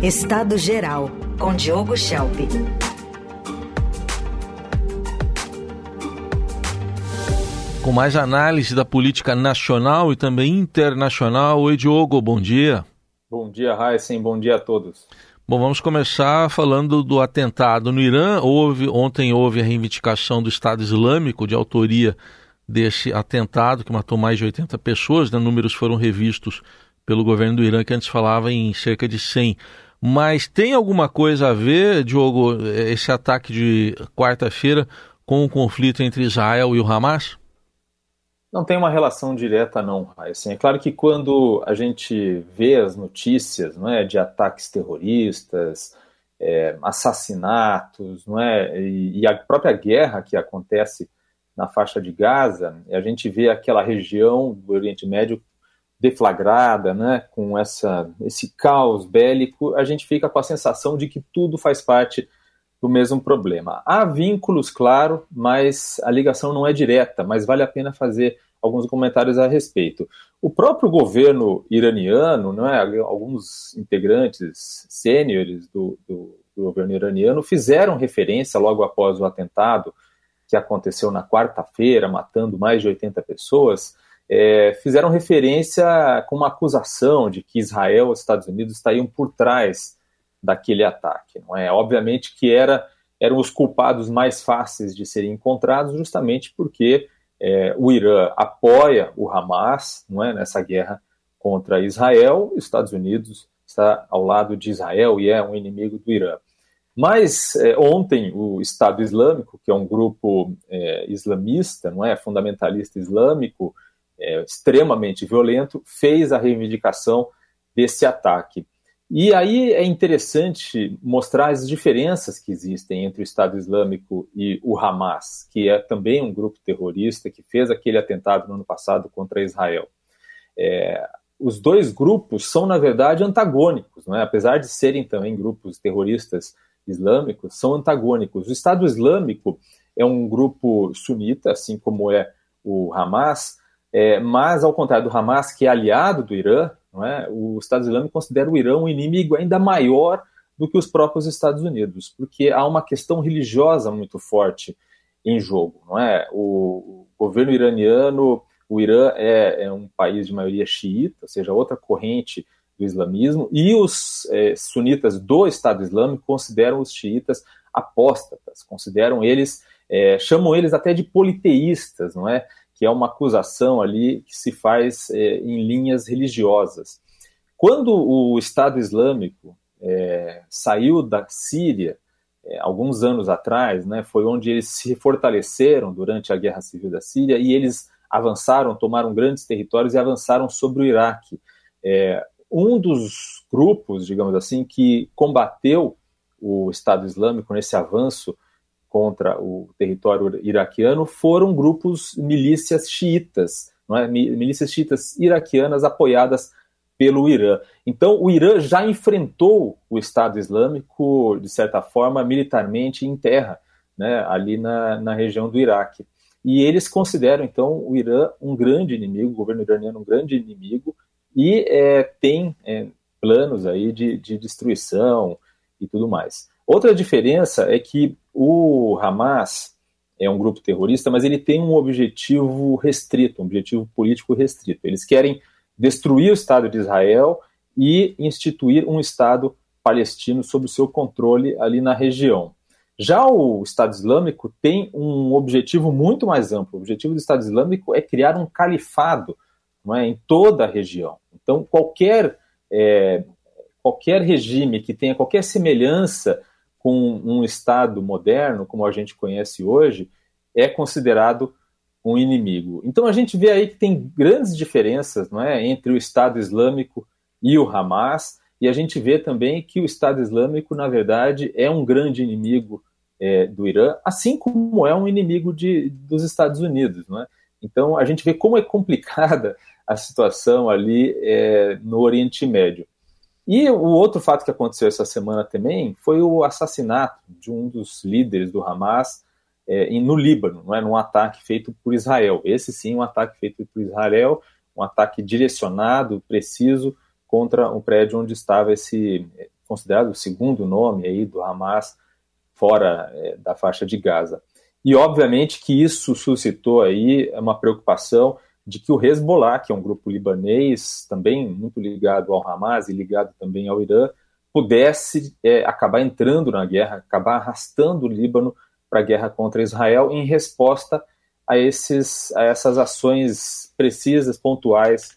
Estado Geral, com Diogo Schelp. Com mais análise da política nacional e também internacional. Oi, Diogo, bom dia. Bom dia, Heisen, bom dia a todos. Bom, vamos começar falando do atentado no Irã. Houve, ontem houve a reivindicação do Estado Islâmico de autoria desse atentado que matou mais de 80 pessoas, né? números foram revistos pelo governo do Irã, que antes falava em cerca de 100. Mas tem alguma coisa a ver, Diogo, esse ataque de quarta-feira com o conflito entre Israel e o Hamas? Não tem uma relação direta, não. Assim, é claro que quando a gente vê as notícias não é, de ataques terroristas, é, assassinatos, não é, e, e, a própria guerra que acontece na faixa de Gaza, a gente vê aquela região do Oriente Médio deflagrada, né, com essa, esse caos bélico, a gente fica com a sensação de que tudo faz parte do mesmo problema. Há vínculos, claro, mas a ligação não é direta, mas vale a pena fazer alguns comentários a respeito. O próprio governo iraniano, não é, alguns integrantes sêniores do, do, do governo iraniano fizeram referência logo após o atentado que aconteceu na quarta-feira, matando mais de 80 pessoas, é, fizeram referência com uma acusação de que Israel e os Estados Unidos estariam por trás daquele ataque. Não é? Obviamente que era, eram os culpados mais fáceis de serem encontrados, justamente porque é, o Irã apoia o Hamas não é, nessa guerra contra Israel, e os Estados Unidos está ao lado de Israel e é um inimigo do Irã. Mas é, ontem o Estado Islâmico, que é um grupo é, islamista, não é fundamentalista islâmico, é, extremamente violento, fez a reivindicação desse ataque. E aí é interessante mostrar as diferenças que existem entre o Estado Islâmico e o Hamas, que é também um grupo terrorista que fez aquele atentado no ano passado contra Israel. É, os dois grupos são, na verdade, antagônicos, é? apesar de serem também grupos terroristas islâmicos, são antagônicos. O Estado Islâmico é um grupo sunita, assim como é o Hamas, é, mas, ao contrário do Hamas, que é aliado do Irã, não é? o Estado Islâmico considera o Irã um inimigo ainda maior do que os próprios Estados Unidos, porque há uma questão religiosa muito forte em jogo. Não é? O, governo iraniano, o Irã é, é, um país de maioria xiita, ou seja, outra corrente do islamismo, e os é, sunitas do Estado Islâmico consideram os xiitas apóstatas, consideram eles, é, chamam eles até de politeístas, não é? que é uma acusação ali que se faz é, em linhas religiosas. Quando o Estado Islâmico é, saiu da Síria, é, alguns anos atrás, né, foi onde eles se fortaleceram durante a Guerra Civil da Síria e eles avançaram, tomaram grandes territórios e avançaram sobre o Iraque. É, um dos grupos, digamos assim, que combateu o Estado Islâmico nesse avanço contra o território iraquiano foram grupos milícias xiitas, é? milícias xiitas iraquianas apoiadas pelo Irã. Então, o Irã já enfrentou o Estado Islâmico, de certa forma, militarmente em terra, né, ali na, na região do Iraque. E eles consideram, então, o Irã um grande inimigo, o governo iraniano um grande inimigo, e é, tem é, planos aí de, de destruição e tudo mais. Outra diferença é que o Hamas é um grupo terrorista, mas ele tem um objetivo restrito, um objetivo político restrito. Eles querem destruir o Estado de Israel e instituir um Estado palestino sob o seu controle ali na região. Já o Estado Islâmico tem um objetivo muito mais amplo. O objetivo do Estado Islâmico é criar um califado é, em toda a região. Então, qualquer, é, qualquer regime que tenha qualquer semelhança com um Estado moderno, como a gente conhece hoje, é considerado um inimigo. Então a gente vê aí que tem grandes diferenças não é, entre o Estado Islâmico e o Hamas, e a gente vê também que o Estado Islâmico, na verdade, é um grande inimigo é, do Irã, assim como é um inimigo de, dos Estados Unidos. Não é? Então a gente vê como é complicada a situação ali é, no Oriente Médio. E o outro fato que aconteceu essa semana também foi o assassinato de um dos líderes do Hamas é, no Líbano, não é? num ataque feito por Israel. Esse sim, um ataque feito por Israel, um ataque direcionado, preciso, contra um prédio onde estava esse considerado o segundo nome aí do Hamas fora é, da faixa de Gaza. E obviamente que isso suscitou aí uma preocupação de que o Hezbollah, que é um grupo libanês também muito ligado ao Hamas e ligado também ao Irã, pudesse é, acabar entrando na guerra, acabar arrastando o Líbano para a guerra contra Israel em resposta a, esses, a essas ações precisas, pontuais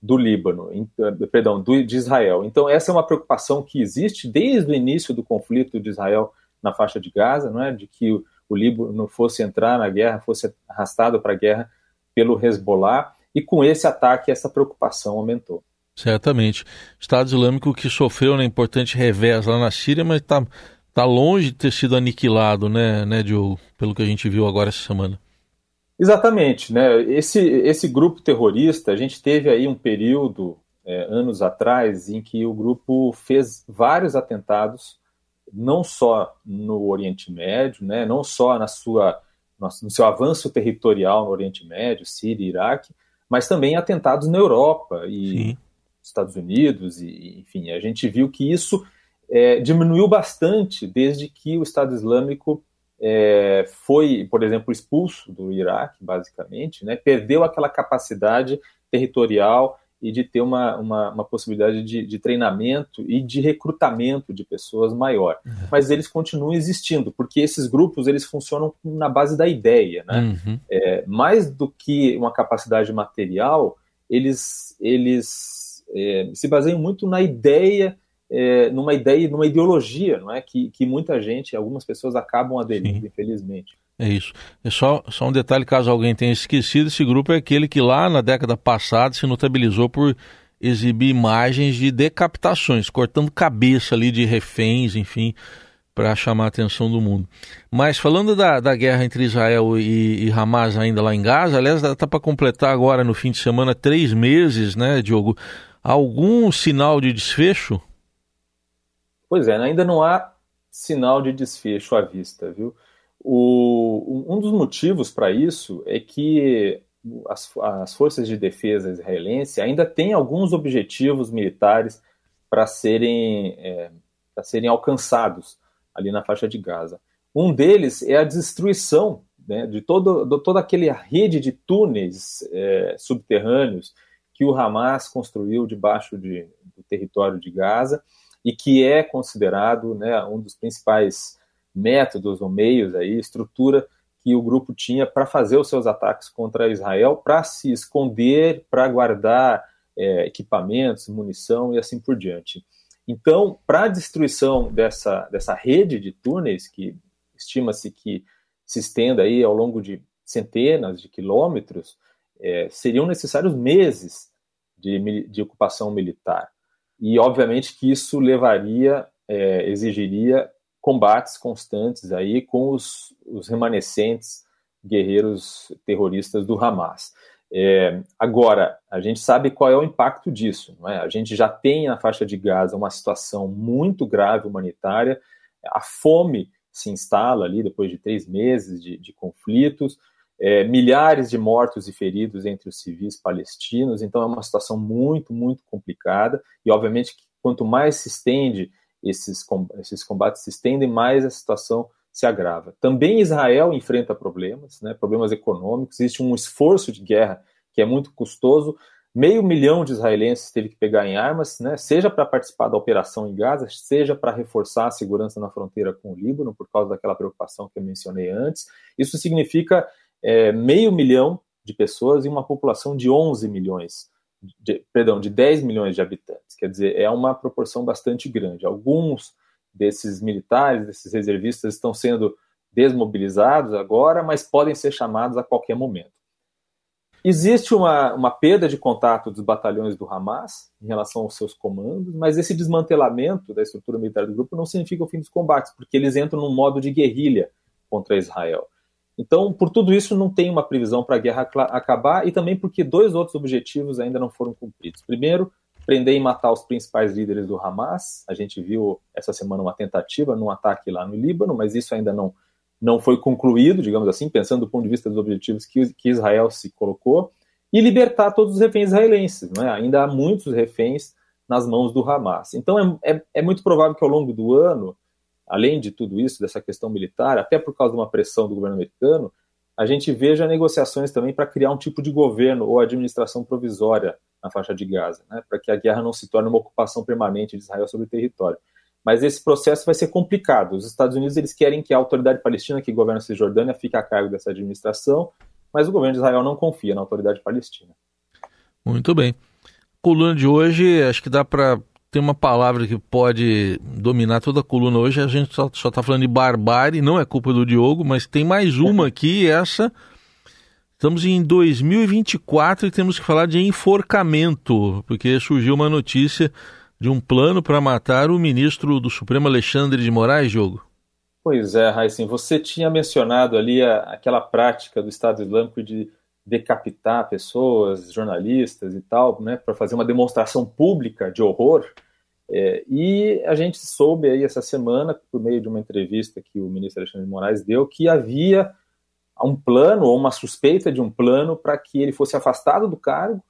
do Líbano, eh, perdão, do, de Israel. Então essa é uma preocupação que existe desde o início do conflito de Israel na faixa de Gaza, não é, de que o, o Líbano fosse entrar na guerra, fosse arrastado para a guerra pelo Hezbollah, e com esse ataque essa preocupação aumentou. Certamente. Estado Islâmico que sofreu um importante revés lá na Síria, mas está tá longe de ter sido aniquilado, né, né, Diogo? Pelo que a gente viu agora essa semana. Exatamente, né? Esse, esse grupo terrorista, a gente teve aí um período, é, anos atrás, em que o grupo fez vários atentados, não só no Oriente Médio, né? Não só na sua, no seu avanço territorial no Oriente Médio, Síria e Iraque, mas também atentados na Europa e Sim. Estados Unidos, e, enfim, a gente viu que isso é, diminuiu bastante desde que o Estado Islâmico é, foi, por exemplo, expulso do Iraque, basicamente, né, perdeu aquela capacidade territorial e de ter uma, uma, uma possibilidade de, de, treinamento e de recrutamento de pessoas maior. Uhum. Mas eles continuam existindo, porque esses grupos eles funcionam na base da ideia. Né? Uhum. É, mais do que uma capacidade material, eles, eles é, se baseiam muito na ideia, é, numa ideia, numa ideologia, não é? Que, que muita gente, algumas pessoas acabam aderindo, Sim. infelizmente. É isso. É só, só um detalhe, caso alguém tenha esquecido, esse grupo é aquele que lá na década passada se notabilizou por exibir imagens de decapitações, cortando cabeça ali de reféns, enfim, para chamar a atenção do mundo. Mas falando da, da guerra entre Israel e, e Hamas ainda lá em Gaza, aliás, está para completar agora no fim de semana três meses, né, Diogo? algum sinal de desfecho? Pois é, ainda não há sinal de desfecho à vista, viu? O, um dos motivos para isso é que as, as, forças de defesa israelense ainda têm alguns objetivos militares para serem, é, serem alcançados ali na faixa de Gaza. Um deles é a destruição né, de, todo, de toda aquela rede de túneis é, subterrâneos que o Hamas construiu debaixo de, do território de Gaza e que é considerado né, um dos principais métodos ou meios aí, estrutura que o grupo tinha para fazer os seus ataques contra Israel, para se esconder, para guardar é, equipamentos, munição e assim por diante. Então, para a destruição dessa, dessa rede de túneis, que estima-se que se estenda aí ao longo de centenas de quilômetros, é, seriam necessários meses de, de, ocupação militar. E, obviamente, que isso levaria, é, exigiria combates constantes aí com os, os remanescentes guerreiros terroristas do Hamas. É, agora, a gente sabe qual é o impacto disso. É? A gente já tem na faixa de Gaza uma situação muito grave humanitária, a fome se instala ali depois de três meses de, de conflitos, é, milhares de mortos e feridos entre os civis palestinos, então é uma situação muito, muito complicada, e obviamente quanto mais se estende esses, esses combates se estendem, mais a situação se agrava. Também Israel enfrenta problemas, né, problemas econômicos, existe um esforço de guerra que é muito custoso, meio milhão de israelenses teve que pegar em armas, né, seja para participar da operação em Gaza, seja para reforçar a segurança na fronteira com o Líbano, por causa daquela preocupação que eu mencionei antes. Isso significa é, meio milhão de pessoas e uma população de 11 milhões, de, perdão, de 10 milhões de habitantes. Quer dizer, é uma proporção bastante grande. Alguns desses militares, desses reservistas, estão sendo desmobilizados agora, mas podem ser chamados a qualquer momento. Existe uma, uma perda de contato dos batalhões do Hamas em relação aos seus comandos, mas esse desmantelamento da estrutura militar do grupo não significa o fim dos combates, porque eles entram num modo de guerrilha contra Israel. Então, por tudo isso, não tem uma previsão para a guerra acabar e também porque dois outros objetivos ainda não foram cumpridos. Primeiro, prender e matar os principais líderes do Hamas. A gente viu essa semana uma tentativa num ataque lá no Líbano, mas isso ainda não, não foi concluído, digamos assim, pensando do ponto de vista dos objetivos que, que Israel se colocou. E libertar todos os reféns israelenses. Né? Ainda há muitos reféns nas mãos do Hamas. Então é, é, é muito provável que ao longo do ano, além de tudo isso, dessa questão militar, até por causa de uma pressão do governo americano, a gente veja negociações também para criar um tipo de governo ou administração provisória na faixa de Gaza, né, para que a guerra não se torne uma ocupação permanente de Israel sobre o território. Mas esse processo vai ser complicado. Os Estados Unidos eles querem que a autoridade palestina que governa a Cisjordânia fique a cargo dessa administração, mas o governo de Israel não confia na autoridade palestina. Muito bem. Coluna de hoje, acho que dá para ter uma palavra que pode dominar toda a coluna hoje. A gente só está falando de barbárie, não é culpa do Diogo, mas tem mais uma aqui, essa. Estamos em 2024 e temos que falar de enforcamento, porque surgiu uma notícia de um plano para matar o ministro do Supremo Alexandre de Moraes, Diogo. Pois é, Raíssen, você tinha mencionado ali a, aquela prática do Estado Islâmico de decapitar pessoas, jornalistas e tal, né, para fazer uma demonstração pública de horror. É, e a gente soube aí essa semana, por meio de uma entrevista que o ministro Alexandre de Moraes deu, que havia um plano ou uma suspeita de um plano para que ele fosse afastado do cargo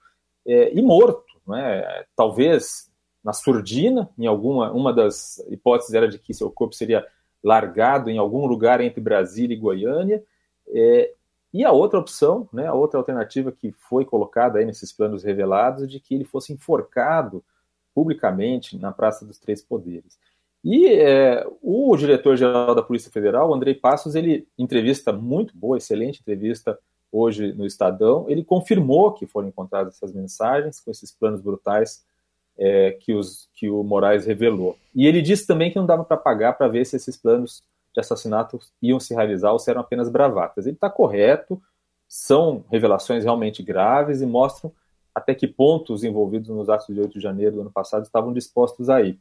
é, e morto. Né? Talvez na surdina, em alguma uma das hipóteses era de que seu corpo seria largado em algum lugar entre Brasília e Goiânia. É, e a outra opção, né, a outra alternativa que foi colocada aí nesses planos revelados, de que ele fosse enforcado publicamente na Praça dos Três Poderes. E é, o diretor-geral da Polícia Federal, Andrei Passos, ele entrevista muito boa, excelente entrevista hoje no Estadão, ele confirmou que foram encontradas essas mensagens com esses planos brutais é, que, os, que o Moraes revelou. E ele disse também que não dava para pagar para ver se esses planos de assassinato iam se realizar ou se eram apenas bravatas. Ele está correto, são revelações realmente graves e mostram até que ponto os envolvidos nos atos de 8 de janeiro do ano passado estavam dispostos a ir.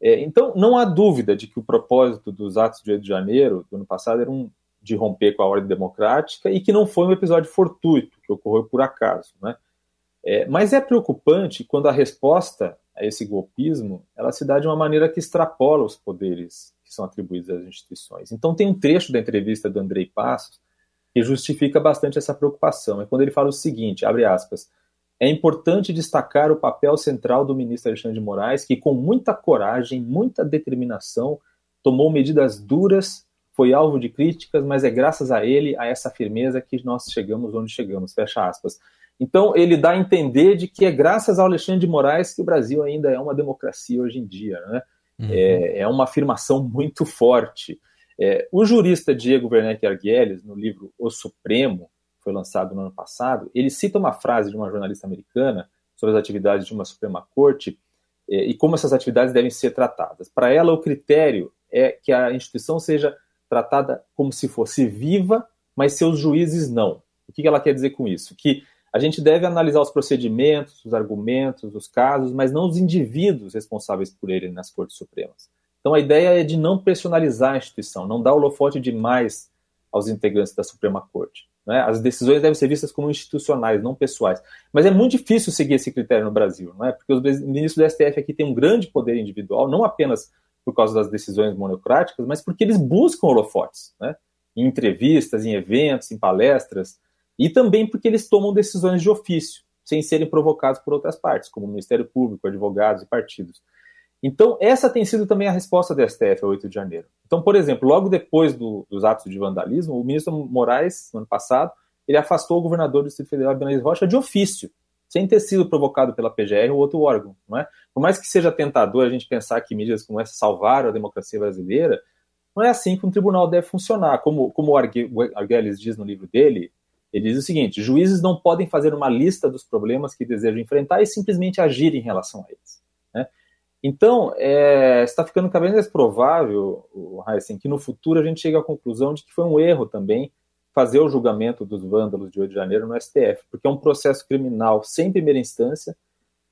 É, então, não há dúvida de que o propósito dos atos de 8 de janeiro do ano passado era um de romper com a ordem democrática e que não foi um episódio fortuito, que ocorreu por acaso. Né? É, mas é preocupante quando a resposta a esse golpismo ela se dá de uma maneira que extrapola os poderes são atribuídos às instituições. Então tem um trecho da entrevista do Andrei Passos que justifica bastante essa preocupação. É quando ele fala o seguinte, abre aspas, é importante destacar o papel central do ministro Alexandre de Moraes, que com muita coragem, muita determinação, tomou medidas duras, foi alvo de críticas, mas é graças a ele, a essa firmeza, que nós chegamos onde chegamos. Fecha aspas. Então, ele dá a entender de que é graças ao Alexandre de Moraes que o Brasil ainda é uma democracia hoje em dia. Né? Uhum. É, é, uma afirmação muito forte. É, o jurista Diego Werneck Arguelles, no livro O Supremo, foi lançado no ano passado, ele cita uma frase de uma jornalista americana sobre as atividades de uma Suprema Corte é, e como essas atividades devem ser tratadas. Para ela, o critério é que a instituição seja tratada como se fosse viva, mas seus juízes não. O que ela quer dizer com isso? Que a gente deve analisar os procedimentos, os argumentos, os casos, mas não os indivíduos responsáveis por ele nas Cortes Supremas. Então a ideia é de não personalizar a instituição, não dar holofote demais aos integrantes da Suprema Corte. Né? As decisões devem ser vistas como institucionais, não pessoais. Mas é muito difícil seguir esse critério no Brasil, não é? porque os ministros do STF aqui têm um grande poder individual, não apenas por causa das decisões monocráticas, mas porque eles buscam holofotes, né? em entrevistas, em eventos, em palestras, e também porque eles tomam decisões de ofício, sem serem provocados por outras partes, como o Ministério Público, advogados e partidos. Então, essa tem sido também a resposta do STF ao 8 de janeiro. Então, por exemplo, logo depois do, dos atos de vandalismo, o ministro Moraes, no ano passado, ele afastou o governador do Distrito Federal, Benavides Rocha, de ofício, sem ter sido provocado pela PGR ou outro órgão. Não é? Por mais que seja tentador a gente pensar que mídias como essa salvaram a democracia brasileira, não é assim que um tribunal deve funcionar. Como, como o Arguelles diz no livro dele, ele diz o seguinte: juízes não podem fazer uma lista dos problemas que desejam enfrentar e simplesmente agir em relação a eles. Né? Então, é, está ficando cada vez mais provável, Heisen, que no futuro a gente chegue à conclusão de que foi um erro também fazer o julgamento dos vândalos de 8 de janeiro no STF, porque é um processo criminal sem primeira instância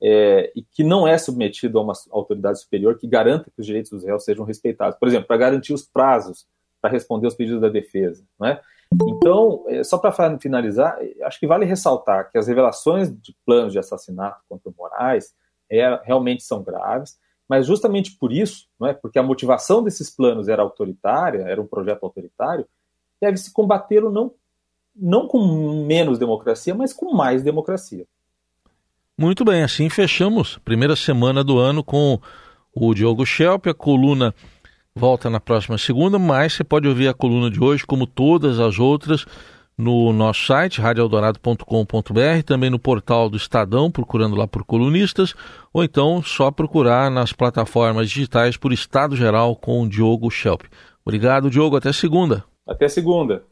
é, e que não é submetido a uma autoridade superior que garanta que os direitos dos réus sejam respeitados. Por exemplo, para garantir os prazos para responder aos pedidos da defesa. Não é? Então, é, só para finalizar, acho que vale ressaltar que as revelações de planos de assassinato contra o Moraes é, realmente são graves, mas justamente por isso, não é, porque a motivação desses planos era autoritária, era um projeto autoritário, deve-se combatê-lo não, não com menos democracia, mas com mais democracia. Muito bem, assim fechamos primeira semana do ano com o Diogo Schelp. A coluna volta na próxima segunda, mas você pode ouvir a coluna de hoje, como todas as outras, no nosso site, radioeldorado.com.br, também no portal do Estadão, procurando lá por colunistas, ou então só procurar nas plataformas digitais por Estado Geral com o Diogo Schelp. Obrigado, Diogo. Até segunda. Até segunda.